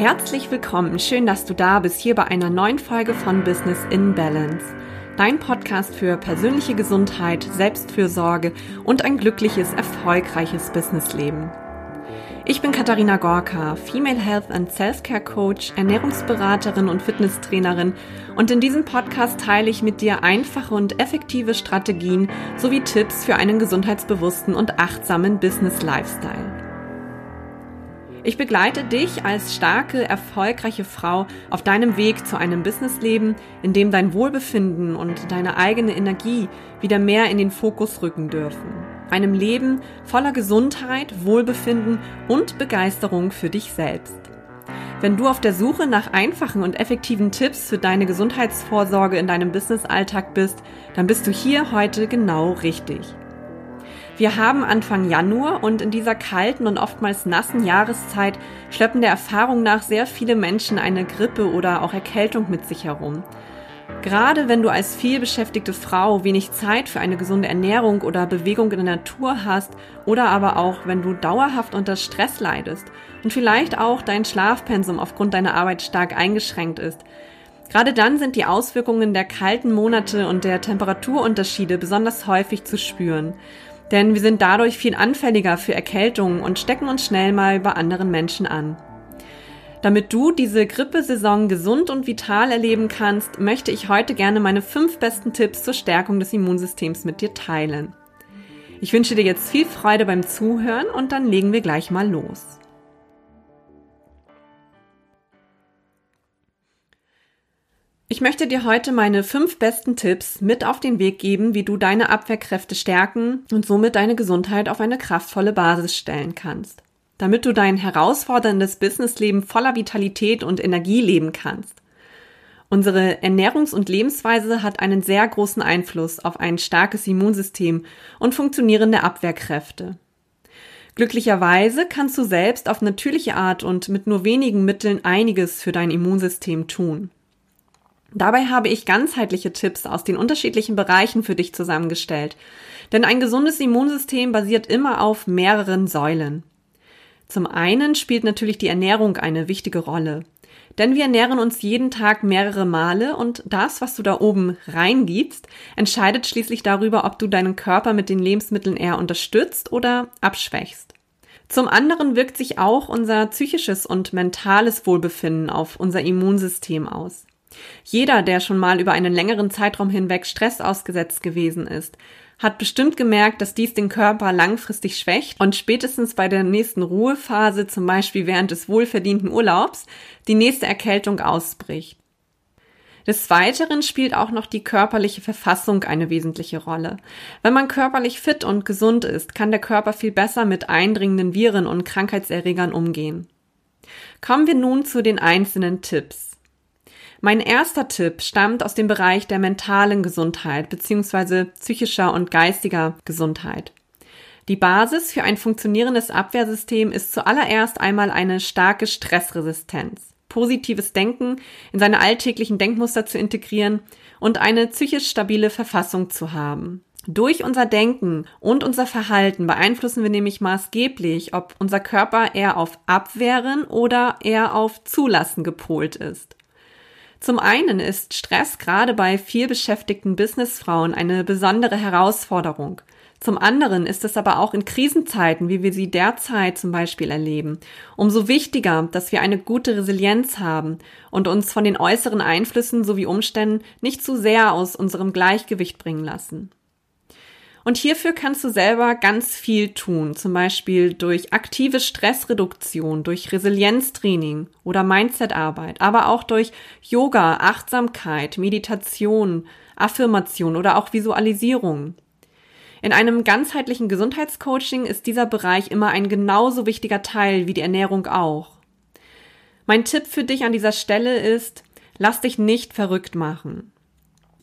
Herzlich willkommen, schön, dass du da bist, hier bei einer neuen Folge von Business in Balance. Dein Podcast für persönliche Gesundheit, Selbstfürsorge und ein glückliches, erfolgreiches Businessleben. Ich bin Katharina Gorka, Female Health and Self-Care Coach, Ernährungsberaterin und Fitnesstrainerin und in diesem Podcast teile ich mit dir einfache und effektive Strategien sowie Tipps für einen gesundheitsbewussten und achtsamen Business Lifestyle. Ich begleite dich als starke, erfolgreiche Frau auf deinem Weg zu einem Businessleben, in dem dein Wohlbefinden und deine eigene Energie wieder mehr in den Fokus rücken dürfen. Einem Leben voller Gesundheit, Wohlbefinden und Begeisterung für dich selbst. Wenn du auf der Suche nach einfachen und effektiven Tipps für deine Gesundheitsvorsorge in deinem Businessalltag bist, dann bist du hier heute genau richtig. Wir haben Anfang Januar und in dieser kalten und oftmals nassen Jahreszeit schleppen der Erfahrung nach sehr viele Menschen eine Grippe oder auch Erkältung mit sich herum. Gerade wenn du als vielbeschäftigte Frau wenig Zeit für eine gesunde Ernährung oder Bewegung in der Natur hast oder aber auch wenn du dauerhaft unter Stress leidest und vielleicht auch dein Schlafpensum aufgrund deiner Arbeit stark eingeschränkt ist, Gerade dann sind die Auswirkungen der kalten Monate und der Temperaturunterschiede besonders häufig zu spüren. Denn wir sind dadurch viel anfälliger für Erkältungen und stecken uns schnell mal bei anderen Menschen an. Damit du diese Grippesaison gesund und vital erleben kannst, möchte ich heute gerne meine fünf besten Tipps zur Stärkung des Immunsystems mit dir teilen. Ich wünsche dir jetzt viel Freude beim Zuhören und dann legen wir gleich mal los. Ich möchte dir heute meine fünf besten Tipps mit auf den Weg geben, wie du deine Abwehrkräfte stärken und somit deine Gesundheit auf eine kraftvolle Basis stellen kannst. Damit du dein herausforderndes Businessleben voller Vitalität und Energie leben kannst. Unsere Ernährungs- und Lebensweise hat einen sehr großen Einfluss auf ein starkes Immunsystem und funktionierende Abwehrkräfte. Glücklicherweise kannst du selbst auf natürliche Art und mit nur wenigen Mitteln einiges für dein Immunsystem tun. Dabei habe ich ganzheitliche Tipps aus den unterschiedlichen Bereichen für dich zusammengestellt. Denn ein gesundes Immunsystem basiert immer auf mehreren Säulen. Zum einen spielt natürlich die Ernährung eine wichtige Rolle. Denn wir ernähren uns jeden Tag mehrere Male und das, was du da oben reingibst, entscheidet schließlich darüber, ob du deinen Körper mit den Lebensmitteln eher unterstützt oder abschwächst. Zum anderen wirkt sich auch unser psychisches und mentales Wohlbefinden auf unser Immunsystem aus. Jeder, der schon mal über einen längeren Zeitraum hinweg Stress ausgesetzt gewesen ist, hat bestimmt gemerkt, dass dies den Körper langfristig schwächt und spätestens bei der nächsten Ruhephase, zum Beispiel während des wohlverdienten Urlaubs, die nächste Erkältung ausbricht. Des Weiteren spielt auch noch die körperliche Verfassung eine wesentliche Rolle. Wenn man körperlich fit und gesund ist, kann der Körper viel besser mit eindringenden Viren und Krankheitserregern umgehen. Kommen wir nun zu den einzelnen Tipps. Mein erster Tipp stammt aus dem Bereich der mentalen Gesundheit bzw. psychischer und geistiger Gesundheit. Die Basis für ein funktionierendes Abwehrsystem ist zuallererst einmal eine starke Stressresistenz, positives Denken in seine alltäglichen Denkmuster zu integrieren und eine psychisch stabile Verfassung zu haben. Durch unser Denken und unser Verhalten beeinflussen wir nämlich maßgeblich, ob unser Körper eher auf Abwehren oder eher auf Zulassen gepolt ist. Zum einen ist Stress gerade bei vielbeschäftigten Businessfrauen eine besondere Herausforderung. Zum anderen ist es aber auch in Krisenzeiten, wie wir sie derzeit zum Beispiel erleben, umso wichtiger, dass wir eine gute Resilienz haben und uns von den äußeren Einflüssen sowie Umständen nicht zu sehr aus unserem Gleichgewicht bringen lassen. Und hierfür kannst du selber ganz viel tun, zum Beispiel durch aktive Stressreduktion, durch Resilienztraining oder Mindsetarbeit, aber auch durch Yoga, Achtsamkeit, Meditation, Affirmation oder auch Visualisierung. In einem ganzheitlichen Gesundheitscoaching ist dieser Bereich immer ein genauso wichtiger Teil wie die Ernährung auch. Mein Tipp für dich an dieser Stelle ist, lass dich nicht verrückt machen.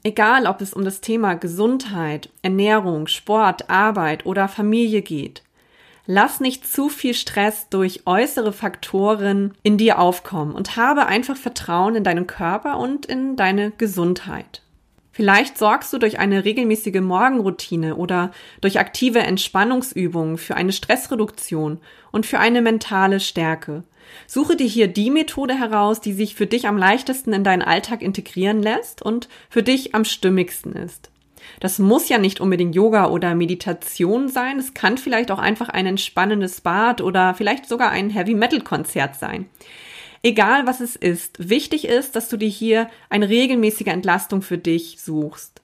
Egal, ob es um das Thema Gesundheit, Ernährung, Sport, Arbeit oder Familie geht. Lass nicht zu viel Stress durch äußere Faktoren in dir aufkommen und habe einfach Vertrauen in deinen Körper und in deine Gesundheit. Vielleicht sorgst du durch eine regelmäßige Morgenroutine oder durch aktive Entspannungsübungen für eine Stressreduktion und für eine mentale Stärke. Suche dir hier die Methode heraus, die sich für dich am leichtesten in deinen Alltag integrieren lässt und für dich am stimmigsten ist. Das muss ja nicht unbedingt Yoga oder Meditation sein. Es kann vielleicht auch einfach ein entspannendes Bad oder vielleicht sogar ein Heavy Metal Konzert sein. Egal was es ist, wichtig ist, dass du dir hier eine regelmäßige Entlastung für dich suchst.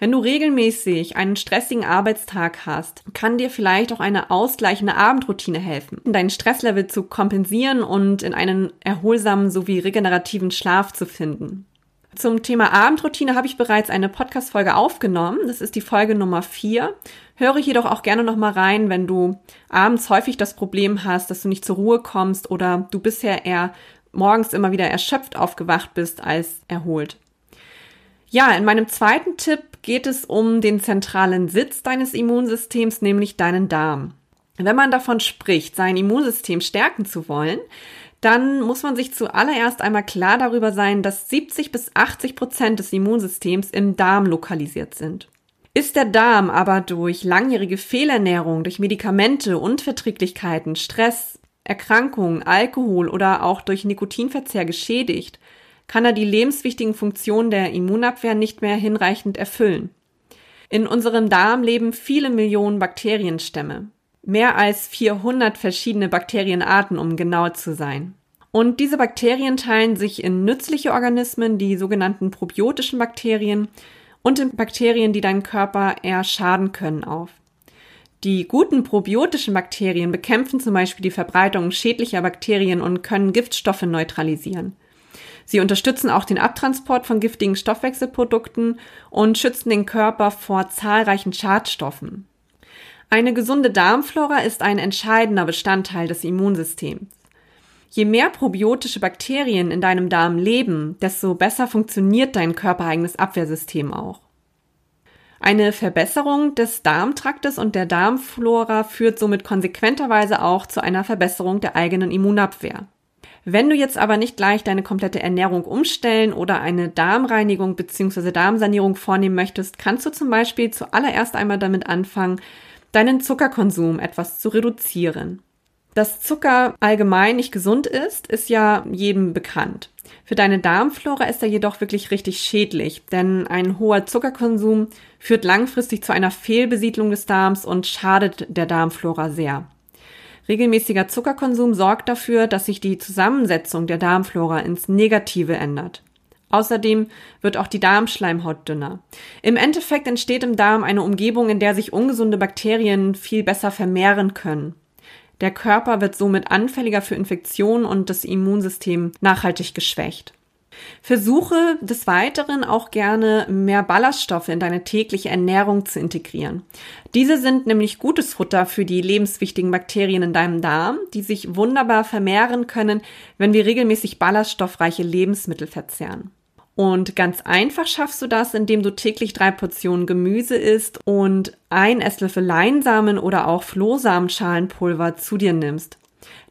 Wenn du regelmäßig einen stressigen Arbeitstag hast, kann dir vielleicht auch eine ausgleichende Abendroutine helfen, deinen Stresslevel zu kompensieren und in einen erholsamen sowie regenerativen Schlaf zu finden. Zum Thema Abendroutine habe ich bereits eine Podcast-Folge aufgenommen. Das ist die Folge Nummer vier. Höre jedoch auch gerne nochmal rein, wenn du abends häufig das Problem hast, dass du nicht zur Ruhe kommst oder du bisher eher morgens immer wieder erschöpft aufgewacht bist als erholt. Ja, in meinem zweiten Tipp geht es um den zentralen Sitz deines Immunsystems, nämlich deinen Darm. Wenn man davon spricht, sein Immunsystem stärken zu wollen, dann muss man sich zuallererst einmal klar darüber sein, dass 70 bis 80 Prozent des Immunsystems im Darm lokalisiert sind. Ist der Darm aber durch langjährige Fehlernährung, durch Medikamente, Unverträglichkeiten, Stress, Erkrankungen, Alkohol oder auch durch Nikotinverzehr geschädigt, kann er die lebenswichtigen Funktionen der Immunabwehr nicht mehr hinreichend erfüllen. In unserem Darm leben viele Millionen Bakterienstämme. Mehr als 400 verschiedene Bakterienarten, um genau zu sein. Und diese Bakterien teilen sich in nützliche Organismen, die sogenannten probiotischen Bakterien, und in Bakterien, die deinen Körper eher schaden können, auf. Die guten probiotischen Bakterien bekämpfen zum Beispiel die Verbreitung schädlicher Bakterien und können Giftstoffe neutralisieren. Sie unterstützen auch den Abtransport von giftigen Stoffwechselprodukten und schützen den Körper vor zahlreichen Schadstoffen. Eine gesunde Darmflora ist ein entscheidender Bestandteil des Immunsystems. Je mehr probiotische Bakterien in deinem Darm leben, desto besser funktioniert dein körpereigenes Abwehrsystem auch. Eine Verbesserung des Darmtraktes und der Darmflora führt somit konsequenterweise auch zu einer Verbesserung der eigenen Immunabwehr. Wenn du jetzt aber nicht gleich deine komplette Ernährung umstellen oder eine Darmreinigung bzw. Darmsanierung vornehmen möchtest, kannst du zum Beispiel zuallererst einmal damit anfangen, deinen Zuckerkonsum etwas zu reduzieren. Dass Zucker allgemein nicht gesund ist, ist ja jedem bekannt. Für deine Darmflora ist er jedoch wirklich richtig schädlich, denn ein hoher Zuckerkonsum führt langfristig zu einer Fehlbesiedlung des Darms und schadet der Darmflora sehr. Regelmäßiger Zuckerkonsum sorgt dafür, dass sich die Zusammensetzung der Darmflora ins Negative ändert. Außerdem wird auch die Darmschleimhaut dünner. Im Endeffekt entsteht im Darm eine Umgebung, in der sich ungesunde Bakterien viel besser vermehren können. Der Körper wird somit anfälliger für Infektionen und das Immunsystem nachhaltig geschwächt. Versuche des Weiteren auch gerne mehr Ballaststoffe in deine tägliche Ernährung zu integrieren. Diese sind nämlich gutes Futter für die lebenswichtigen Bakterien in deinem Darm, die sich wunderbar vermehren können, wenn wir regelmäßig ballaststoffreiche Lebensmittel verzehren. Und ganz einfach schaffst du das, indem du täglich drei Portionen Gemüse isst und ein Esslöffel Leinsamen oder auch Flohsamenschalenpulver zu dir nimmst.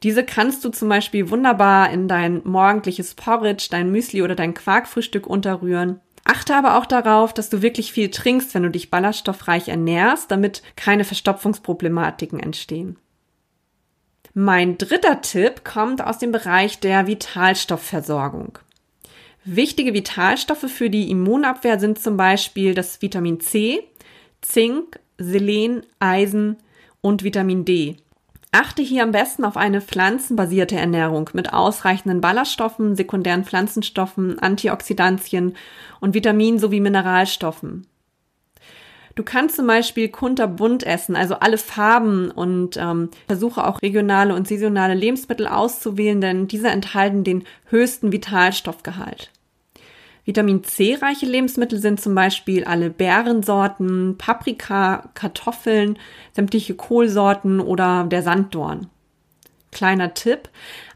Diese kannst du zum Beispiel wunderbar in dein morgendliches Porridge, dein Müsli oder dein Quarkfrühstück unterrühren. Achte aber auch darauf, dass du wirklich viel trinkst, wenn du dich ballaststoffreich ernährst, damit keine Verstopfungsproblematiken entstehen. Mein dritter Tipp kommt aus dem Bereich der Vitalstoffversorgung. Wichtige Vitalstoffe für die Immunabwehr sind zum Beispiel das Vitamin C, Zink, Selen, Eisen und Vitamin D. Achte hier am besten auf eine pflanzenbasierte Ernährung mit ausreichenden Ballaststoffen, sekundären Pflanzenstoffen, Antioxidantien und Vitaminen sowie Mineralstoffen. Du kannst zum Beispiel kunterbunt essen, also alle Farben und ähm, versuche auch regionale und saisonale Lebensmittel auszuwählen, denn diese enthalten den höchsten Vitalstoffgehalt. Vitamin C-reiche Lebensmittel sind zum Beispiel alle Beerensorten, Paprika, Kartoffeln, sämtliche Kohlsorten oder der Sanddorn. Kleiner Tipp.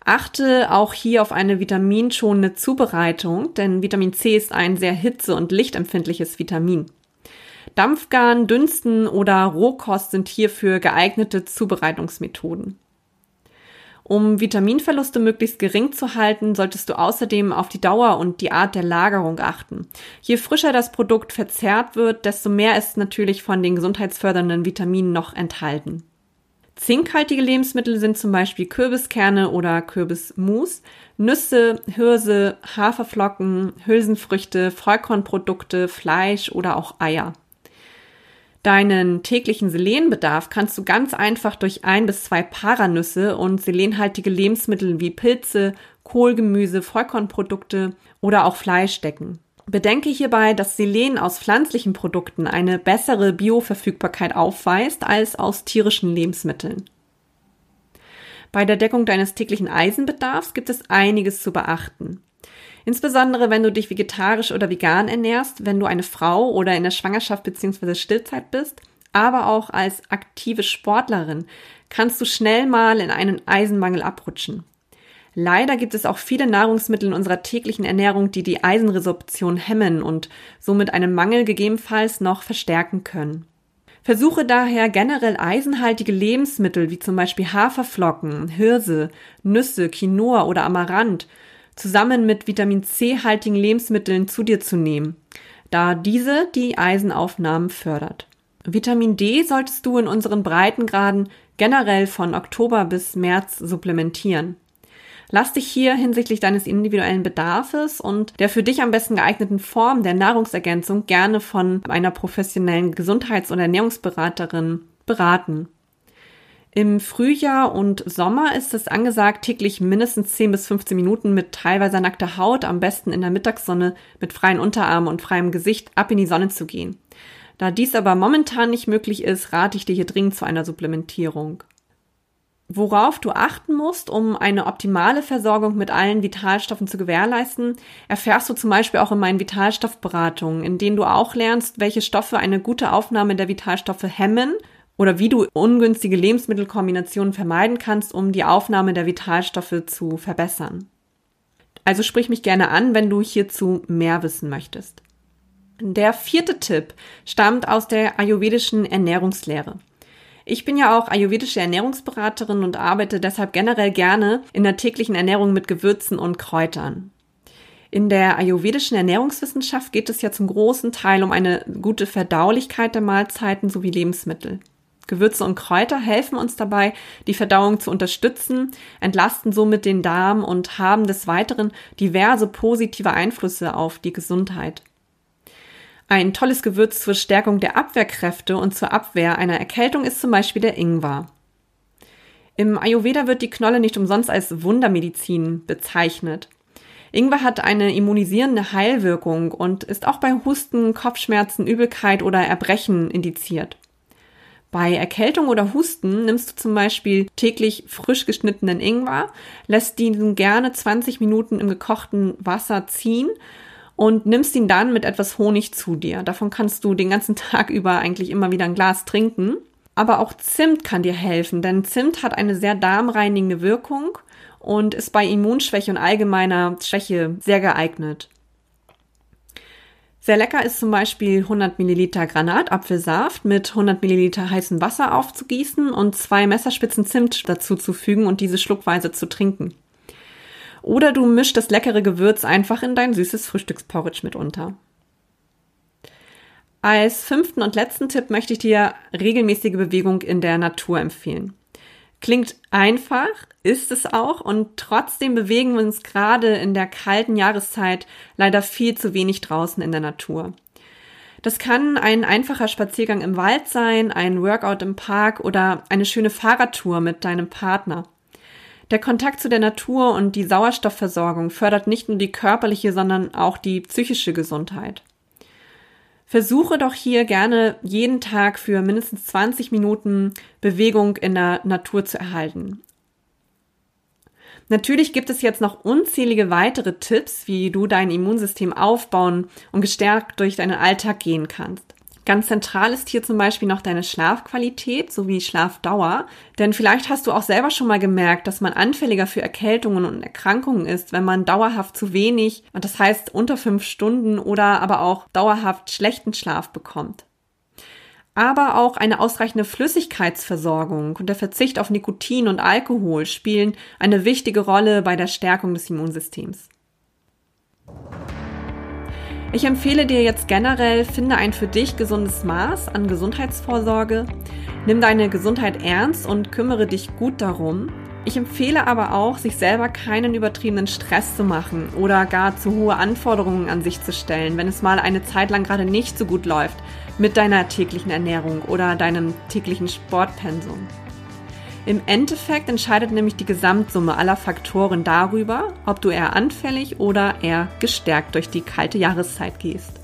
Achte auch hier auf eine vitaminschonende Zubereitung, denn Vitamin C ist ein sehr hitze- und lichtempfindliches Vitamin. Dampfgarn, Dünsten oder Rohkost sind hierfür geeignete Zubereitungsmethoden. Um Vitaminverluste möglichst gering zu halten, solltest du außerdem auf die Dauer und die Art der Lagerung achten. Je frischer das Produkt verzehrt wird, desto mehr ist natürlich von den gesundheitsfördernden Vitaminen noch enthalten. Zinkhaltige Lebensmittel sind zum Beispiel Kürbiskerne oder Kürbismus, Nüsse, Hirse, Haferflocken, Hülsenfrüchte, Vollkornprodukte, Fleisch oder auch Eier. Deinen täglichen Selenbedarf kannst du ganz einfach durch ein bis zwei Paranüsse und selenhaltige Lebensmittel wie Pilze, Kohlgemüse, Vollkornprodukte oder auch Fleisch decken. Bedenke hierbei, dass Selen aus pflanzlichen Produkten eine bessere Bioverfügbarkeit aufweist als aus tierischen Lebensmitteln. Bei der Deckung deines täglichen Eisenbedarfs gibt es einiges zu beachten. Insbesondere wenn du dich vegetarisch oder vegan ernährst, wenn du eine Frau oder in der Schwangerschaft bzw. Stillzeit bist, aber auch als aktive Sportlerin kannst du schnell mal in einen Eisenmangel abrutschen. Leider gibt es auch viele Nahrungsmittel in unserer täglichen Ernährung, die die Eisenresorption hemmen und somit einen Mangel gegebenenfalls noch verstärken können. Versuche daher generell eisenhaltige Lebensmittel wie zum Beispiel Haferflocken, Hirse, Nüsse, Quinoa oder Amaranth zusammen mit Vitamin C-haltigen Lebensmitteln zu dir zu nehmen, da diese die Eisenaufnahmen fördert. Vitamin D solltest du in unseren Breitengraden generell von Oktober bis März supplementieren. Lass dich hier hinsichtlich deines individuellen Bedarfes und der für dich am besten geeigneten Form der Nahrungsergänzung gerne von einer professionellen Gesundheits- und Ernährungsberaterin beraten. Im Frühjahr und Sommer ist es angesagt, täglich mindestens 10 bis 15 Minuten mit teilweise nackter Haut, am besten in der Mittagssonne, mit freien Unterarmen und freiem Gesicht ab in die Sonne zu gehen. Da dies aber momentan nicht möglich ist, rate ich dir hier dringend zu einer Supplementierung. Worauf du achten musst, um eine optimale Versorgung mit allen Vitalstoffen zu gewährleisten, erfährst du zum Beispiel auch in meinen Vitalstoffberatungen, in denen du auch lernst, welche Stoffe eine gute Aufnahme der Vitalstoffe hemmen oder wie du ungünstige Lebensmittelkombinationen vermeiden kannst, um die Aufnahme der Vitalstoffe zu verbessern. Also sprich mich gerne an, wenn du hierzu mehr wissen möchtest. Der vierte Tipp stammt aus der ayurvedischen Ernährungslehre. Ich bin ja auch ayurvedische Ernährungsberaterin und arbeite deshalb generell gerne in der täglichen Ernährung mit Gewürzen und Kräutern. In der ayurvedischen Ernährungswissenschaft geht es ja zum großen Teil um eine gute Verdaulichkeit der Mahlzeiten sowie Lebensmittel. Gewürze und Kräuter helfen uns dabei, die Verdauung zu unterstützen, entlasten somit den Darm und haben des Weiteren diverse positive Einflüsse auf die Gesundheit. Ein tolles Gewürz zur Stärkung der Abwehrkräfte und zur Abwehr einer Erkältung ist zum Beispiel der Ingwer. Im Ayurveda wird die Knolle nicht umsonst als Wundermedizin bezeichnet. Ingwer hat eine immunisierende Heilwirkung und ist auch bei Husten, Kopfschmerzen, Übelkeit oder Erbrechen indiziert. Bei Erkältung oder Husten nimmst du zum Beispiel täglich frisch geschnittenen Ingwer, lässt diesen gerne 20 Minuten im gekochten Wasser ziehen und nimmst ihn dann mit etwas Honig zu dir. Davon kannst du den ganzen Tag über eigentlich immer wieder ein Glas trinken. Aber auch Zimt kann dir helfen, denn Zimt hat eine sehr darmreinigende Wirkung und ist bei Immunschwäche und allgemeiner Schwäche sehr geeignet. Sehr lecker ist zum Beispiel 100 Milliliter Granatapfelsaft mit 100 Milliliter heißem Wasser aufzugießen und zwei Messerspitzen Zimt dazuzufügen und diese schluckweise zu trinken. Oder du mischst das leckere Gewürz einfach in dein süßes Frühstücksporridge mit unter. Als fünften und letzten Tipp möchte ich dir regelmäßige Bewegung in der Natur empfehlen. Klingt einfach, ist es auch, und trotzdem bewegen wir uns gerade in der kalten Jahreszeit leider viel zu wenig draußen in der Natur. Das kann ein einfacher Spaziergang im Wald sein, ein Workout im Park oder eine schöne Fahrradtour mit deinem Partner. Der Kontakt zu der Natur und die Sauerstoffversorgung fördert nicht nur die körperliche, sondern auch die psychische Gesundheit. Versuche doch hier gerne jeden Tag für mindestens 20 Minuten Bewegung in der Natur zu erhalten. Natürlich gibt es jetzt noch unzählige weitere Tipps, wie du dein Immunsystem aufbauen und gestärkt durch deinen Alltag gehen kannst. Ganz zentral ist hier zum Beispiel noch deine Schlafqualität sowie Schlafdauer. Denn vielleicht hast du auch selber schon mal gemerkt, dass man anfälliger für Erkältungen und Erkrankungen ist, wenn man dauerhaft zu wenig, und das heißt unter fünf Stunden oder aber auch dauerhaft schlechten Schlaf bekommt. Aber auch eine ausreichende Flüssigkeitsversorgung und der Verzicht auf Nikotin und Alkohol spielen eine wichtige Rolle bei der Stärkung des Immunsystems. Ich empfehle dir jetzt generell, finde ein für dich gesundes Maß an Gesundheitsvorsorge, nimm deine Gesundheit ernst und kümmere dich gut darum. Ich empfehle aber auch, sich selber keinen übertriebenen Stress zu machen oder gar zu hohe Anforderungen an sich zu stellen, wenn es mal eine Zeit lang gerade nicht so gut läuft mit deiner täglichen Ernährung oder deinem täglichen Sportpensum. Im Endeffekt entscheidet nämlich die Gesamtsumme aller Faktoren darüber, ob du eher anfällig oder eher gestärkt durch die kalte Jahreszeit gehst.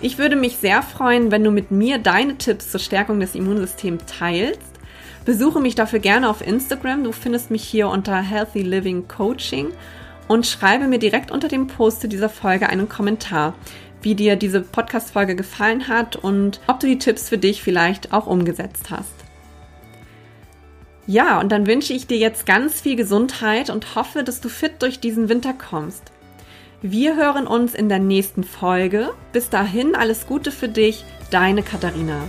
Ich würde mich sehr freuen, wenn du mit mir deine Tipps zur Stärkung des Immunsystems teilst. Besuche mich dafür gerne auf Instagram. Du findest mich hier unter Healthy Living Coaching und schreibe mir direkt unter dem Post zu dieser Folge einen Kommentar, wie dir diese Podcast-Folge gefallen hat und ob du die Tipps für dich vielleicht auch umgesetzt hast. Ja, und dann wünsche ich dir jetzt ganz viel Gesundheit und hoffe, dass du fit durch diesen Winter kommst. Wir hören uns in der nächsten Folge. Bis dahin alles Gute für dich, deine Katharina.